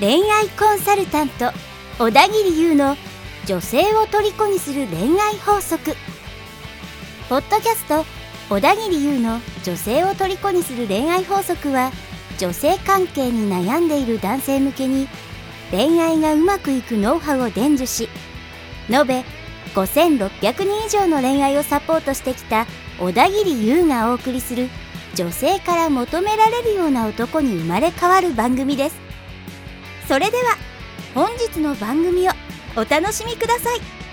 恋愛コンサルタント小田切優の女性を虜にする恋愛法則。ポッドキャスト小田切優の女性を虜にする恋愛法則は女性関係に悩んでいる男性向けに恋愛がうまくいくノウハウを伝授し延べ5600人以上の恋愛をサポートしてきた小田切優がお送りする女性から求められるような男に生まれ変わる番組ですそれでは本日の番組をお楽しみください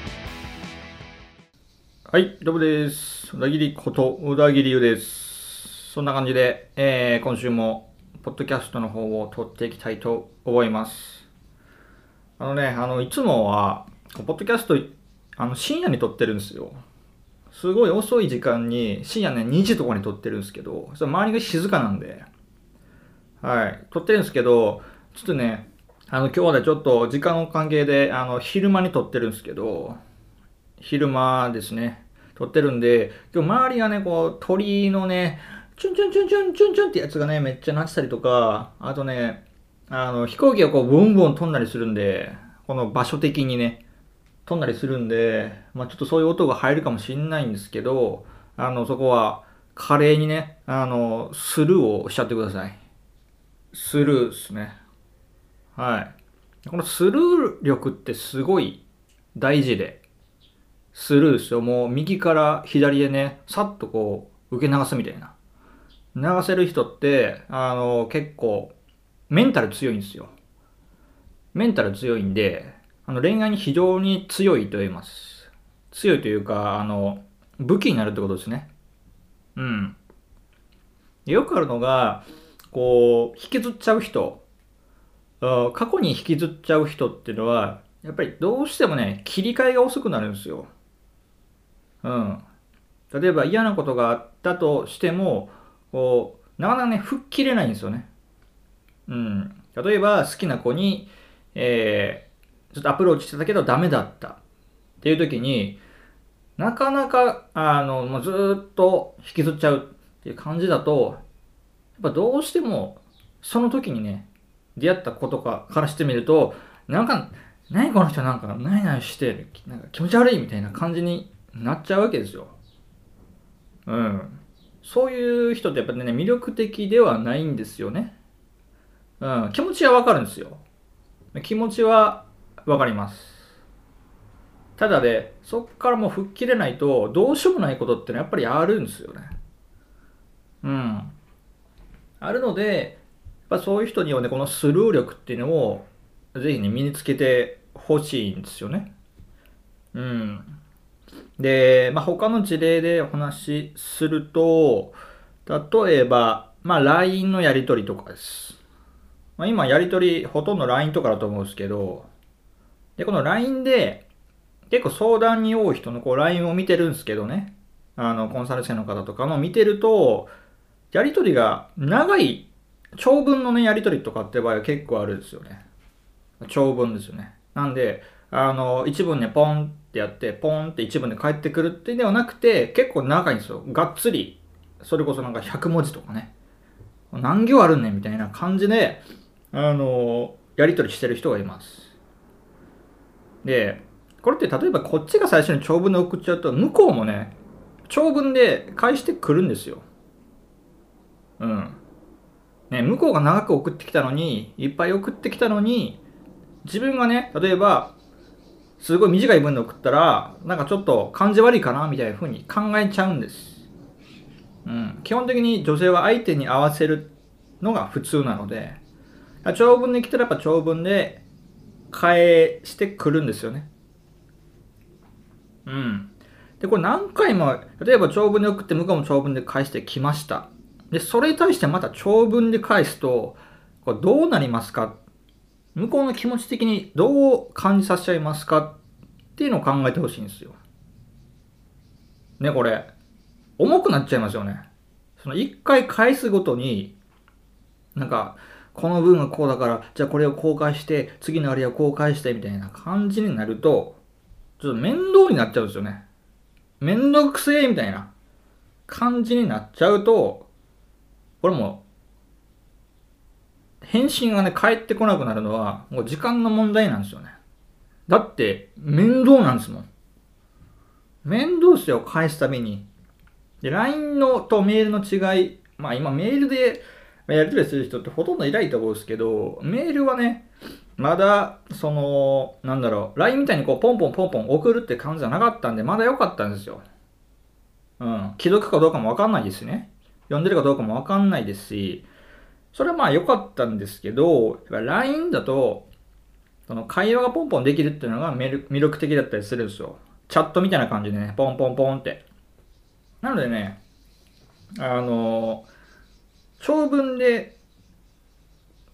はい、どうもです。小田切こと小田切優です。そんな感じで、えー今週も、ポッドキャストの方を撮っていきたいと思います。あのね、あの、いつもは、ポッドキャスト、あの、深夜に撮ってるんですよ。すごい遅い時間に、深夜ね、2時とかに撮ってるんですけど、そ周りが静かなんで、はい、撮ってるんですけど、ちょっとね、あの、今日はね、ちょっと時間の関係で、あの、昼間に撮ってるんですけど、昼間ですね、撮ってるんで、今日周りがね、こう、鳥のね、チュンチュンチュンチュンチュンチュンってやつがね、めっちゃ鳴ってたりとか、あとね、あの、飛行機がこう、ブンブン飛んだりするんで、この場所的にね、飛んだりするんで、まあちょっとそういう音が入るかもしんないんですけど、あの、そこは、華麗にね、あの、スルーをしちゃってください。スルーですね。はい。このスルー力ってすごい大事で、スルーですよ。もう右から左へね、さっとこう、受け流すみたいな。流せる人って、あの、結構、メンタル強いんですよ。メンタル強いんで、あの恋愛に非常に強いと言います。強いというか、あの、武器になるってことですね。うん。よくあるのが、こう、引きずっちゃう人、過去に引きずっちゃう人っていうのは、やっぱりどうしてもね、切り替えが遅くなるんですよ。うん。例えば嫌なことがあったとしても、こう、なかなかね、吹っ切れないんですよね。うん。例えば好きな子に、えー、ちょっとアプローチしてたけどダメだったっていう時に、なかなか、あの、もうずっと引きずっちゃうっていう感じだと、やっぱどうしても、その時にね、出会った子とかからしてみると、なんか、何この人なんか、何々して、なんか気持ち悪いみたいな感じになっちゃうわけですよ。うん。そういう人ってやっぱりね、魅力的ではないんですよね。うん。気持ちはわかるんですよ。気持ちはわかります。ただね、そっからもう吹っ切れないと、どうしようもないことってのはやっぱりあるんですよね。うん。あるので、やっぱそういう人にはね、このスルー力っていうのを、ぜひね、身につけてほしいんですよね。うん。で、まあ、他の事例でお話しすると、例えば、まあ、LINE のやり取りとかです。まあ、今、やり取り、ほとんど LINE とかだと思うんですけど、で、この LINE で、結構相談に多い人のこう LINE を見てるんですけどね、あの、コンサル生の方とかの見てると、やり取りが長い、長文のね、やり取りとかって場合は結構あるんですよね。長文ですよね。なんで、あの、一文ね、ポンってやって、ポンって一文で返ってくるってではなくて、結構長いんですよ。がっつり、それこそなんか100文字とかね。何行あるねみたいな感じで、あの、やり取りしてる人がいます。で、これって例えばこっちが最初に長文で送っちゃうと、向こうもね、長文で返してくるんですよ。うん。ね、向こうが長く送ってきたのに、いっぱい送ってきたのに、自分がね、例えば、すごい短い文で送ったら、なんかちょっと感じ悪いかなみたいな風に考えちゃうんです。うん。基本的に女性は相手に合わせるのが普通なので、長文で来たらやっぱ長文で返してくるんですよね。うん。で、これ何回も、例えば長文で送って向こうも長文で返してきました。で、それに対してまた長文で返すと、これどうなりますか？向こうの気持ち的にどう感じさせちゃいますかっていうのを考えてほしいんですよ。ね、これ。重くなっちゃいますよね。その一回返すごとに、なんか、この文がこうだから、じゃあこれを公開して、次のあれを公開してみたいな感じになると、ちょっと面倒になっちゃうんですよね。面倒くせえみたいな感じになっちゃうと、これも返信がね、返ってこなくなるのは、もう時間の問題なんですよね。だって、面倒なんですもん。面倒っすよ、返すたびに。で、LINE のとメールの違い、まあ今メールでやり取りする人ってほとんどいないと思うんですけど、メールはね、まだ、その、なんだろう、LINE みたいにこう、ポンポンポンポン送るって感じじゃなかったんで、まだ良かったんですよ。うん。既読かどうかもわかんないですね。読んでるかどうかもわかんないですし、それはまあ良かったんですけど、LINE だと、その会話がポンポンできるっていうのが魅力的だったりするんですよ。チャットみたいな感じでね、ポンポンポンって。なのでね、あの、長文で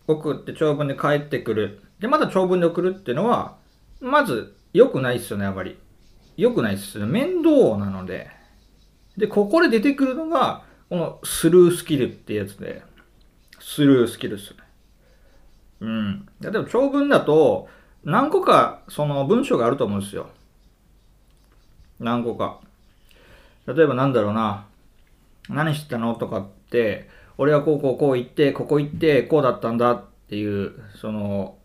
送って長文で返ってくる。で、また長文で送るっていうのは、まず良くないっすよね、あまり。良くないっすよね。面倒なので。で、ここで出てくるのが、このスルースキルってやつで、スルースキルっすね。うん。例えば長文だと、何個かその文章があると思うんですよ。何個か。例えばなんだろうな。何してたのとかって、俺はこうこうこう言って、ここ行って、こうだったんだっていう、その、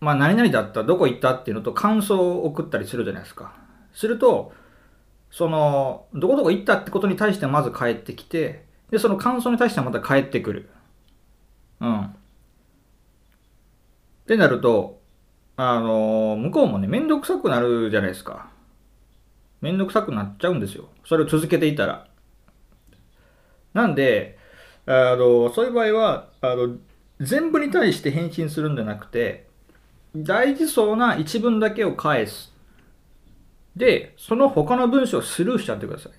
まあ何々だった、どこ行ったっていうのと感想を送ったりするじゃないですか。すると、その、どこどこ行ったってことに対してまず帰ってきて、で、その感想に対してまた帰ってくる。うん。ってなると、あの、向こうもね、めんどくさくなるじゃないですか。めんどくさくなっちゃうんですよ。それを続けていたら。なんで、あの、そういう場合は、あの、全部に対して返信するんじゃなくて、大事そうな一文だけを返す。で、その他の文章をスルーしちゃってください。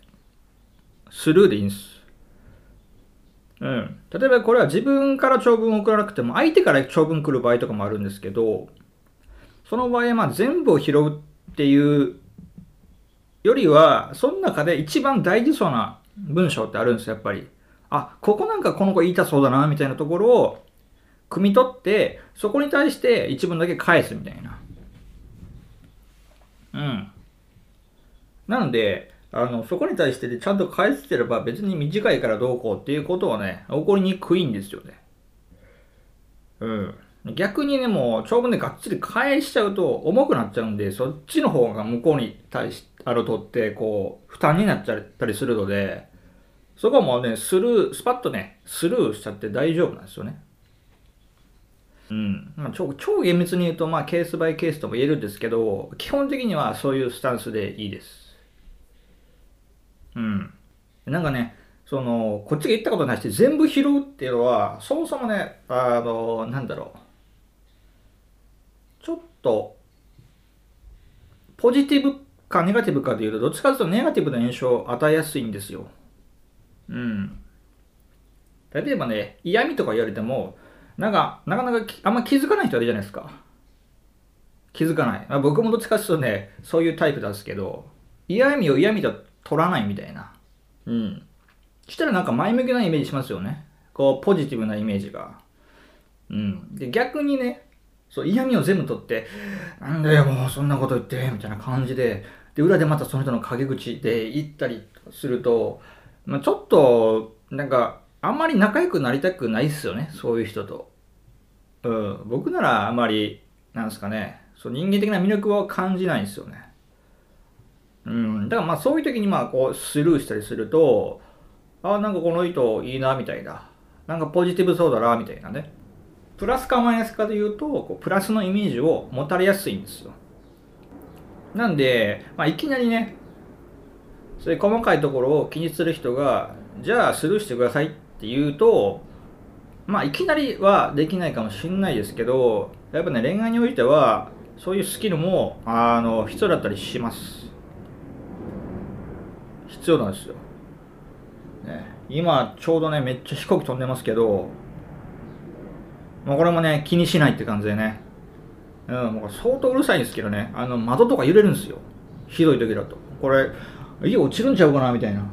スルーでいいんです。うん。例えばこれは自分から長文を送らなくても、相手から長文来る場合とかもあるんですけど、その場合はまあ全部を拾うっていうよりは、その中で一番大事そうな文章ってあるんですよ、やっぱり。あ、ここなんかこの子言いたそうだな、みたいなところを、汲み取って、そこに対して一文だけ返すみたいな。うん。なので、あの、そこに対してでちゃんと返してれば別に短いからどうこうっていうことはね、起こりにくいんですよね。うん。逆にね、もう長文でがっつり返しちゃうと重くなっちゃうんで、そっちの方が向こうに対し、あるとって、こう、負担になっちゃったりするので、そこはもうね、スルー、スパッとね、スルーしちゃって大丈夫なんですよね。うん。まあ、超超厳密に言うと、まあ、ケースバイケースとも言えるんですけど、基本的にはそういうスタンスでいいです。うん。なんかね、その、こっちが言ったことないし全部拾うっていうのは、そもそもね、あの、なんだろう。ちょっと、ポジティブかネガティブかでいうと、どっちかというとネガティブな印象を与えやすいんですよ。うん。例えばね、嫌味とか言われても、なんか、なかなかあんま気づかない人いるじゃないですか。気づかない。まあ、僕もどっちかというとね、そういうタイプなんですけど、嫌味を嫌味と取らないみたいな。うん。したらなんか前向きなイメージしますよね。こう、ポジティブなイメージが。うん。で、逆にね、そう嫌味を全部取って、なんだよ、もうそんなこと言って、みたいな感じで、で、裏でまたその人の陰口で言ったりすると、まあ、ちょっと、なんか、あんまり仲良くなりたくないっすよね、そういう人と。うん、僕ならあんまり、なんですかね、そう人間的な魅力は感じないんですよね。うん、だからまあそういう時にまあこうスルーしたりすると、あ、なんかこの人いいな、みたいな。なんかポジティブそうだな、みたいなね。プラスかマイナスかで言うと、こうプラスのイメージを持たれやすいんですよ。なんで、まあ、いきなりね、そういう細かいところを気にする人が、じゃあスルーしてくださいって言うと、まあ、いきなりはできないかもしれないですけど、やっぱね、恋愛においては、そういうスキルも、あの、必要だったりします。必要なんですよ。ね、今、ちょうどね、めっちゃ飛行機飛んでますけど、まあ、これもね、気にしないって感じでね。うん、もう相当うるさいんですけどね、あの、窓とか揺れるんですよ。ひどい時だと。これ、家落ちるんちゃうかなみたいな。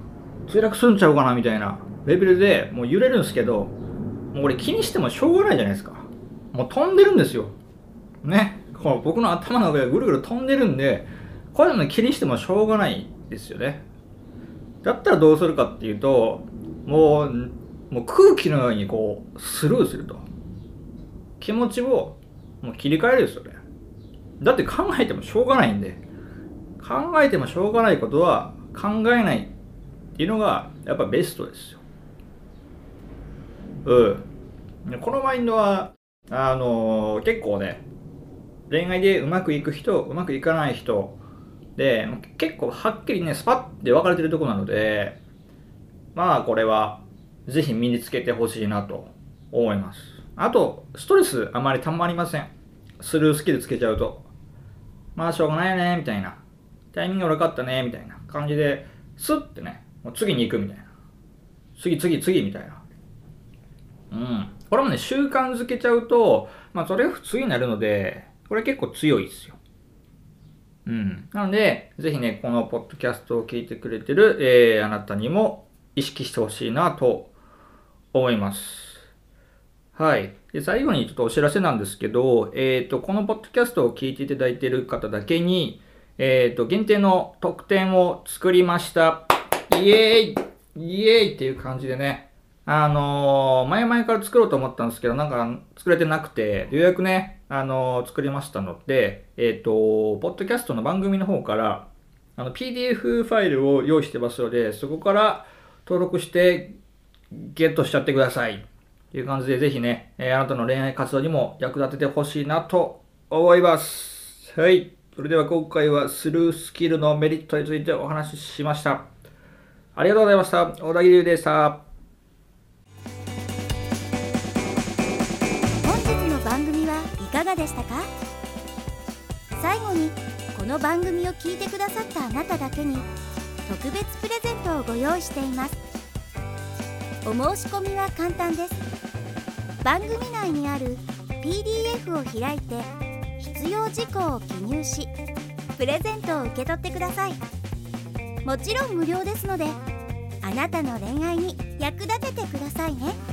墜落するんちゃうかなみたいなレベルでもう揺れるんですけど、もうこれ気にしてもしょうがないじゃないですか。もう飛んでるんですよ。ね。この僕の頭の上がぐるぐる飛んでるんで、こういうの気にしてもしょうがないですよね。だったらどうするかっていうともうもう空気のようにこうスルーすると気持ちをもう切り替えるですよねだって考えてもしょうがないんで考えてもしょうがないことは考えないっていうのがやっぱベストですよ。うん。このマインドはあのー、結構ね恋愛でうまくいく人うまくいかない人で結構はっきりねスパッて分かれてるとこなのでまあこれはぜひ身につけてほしいなと思います。あとストレスあまりたまりません。スルースキルつけちゃうと。まあしょうがないよねみたいな。タイミング悪かったねみたいな感じでスッてねもう次に行くみたいな次次次みたいなうんこれもね習慣づけちゃうとまあそれが普通になるのでこれ結構強いですようん。なので、ぜひね、このポッドキャストを聞いてくれてる、えー、あなたにも意識してほしいなと思います。はい。で、最後にちょっとお知らせなんですけど、えっ、ー、と、このポッドキャストを聞いていただいている方だけに、えっ、ー、と、限定の特典を作りました。イエーイイエーイっていう感じでね、あのー、前々から作ろうと思ったんですけど、なんか作れてなくて、ようやくね、あのー、作りましたので、えっ、と、ポッドキャストの番組の方から、あの、PDF ファイルを用意してますので、そこから登録してゲットしちゃってください。という感じで、ぜひね、えあなたの恋愛活動にも役立ててほしいなと思います。はい。それでは今回はスルースキルのメリットについてお話ししました。ありがとうございました。小田切でした。本日の番組はいかがでしたか？最後にこの番組を聞いてくださったあなただけに特別プレゼントをご用意していますお申し込みは簡単です番組内にある PDF を開いて必要事項を記入しプレゼントを受け取ってくださいもちろん無料ですのであなたの恋愛に役立ててくださいね。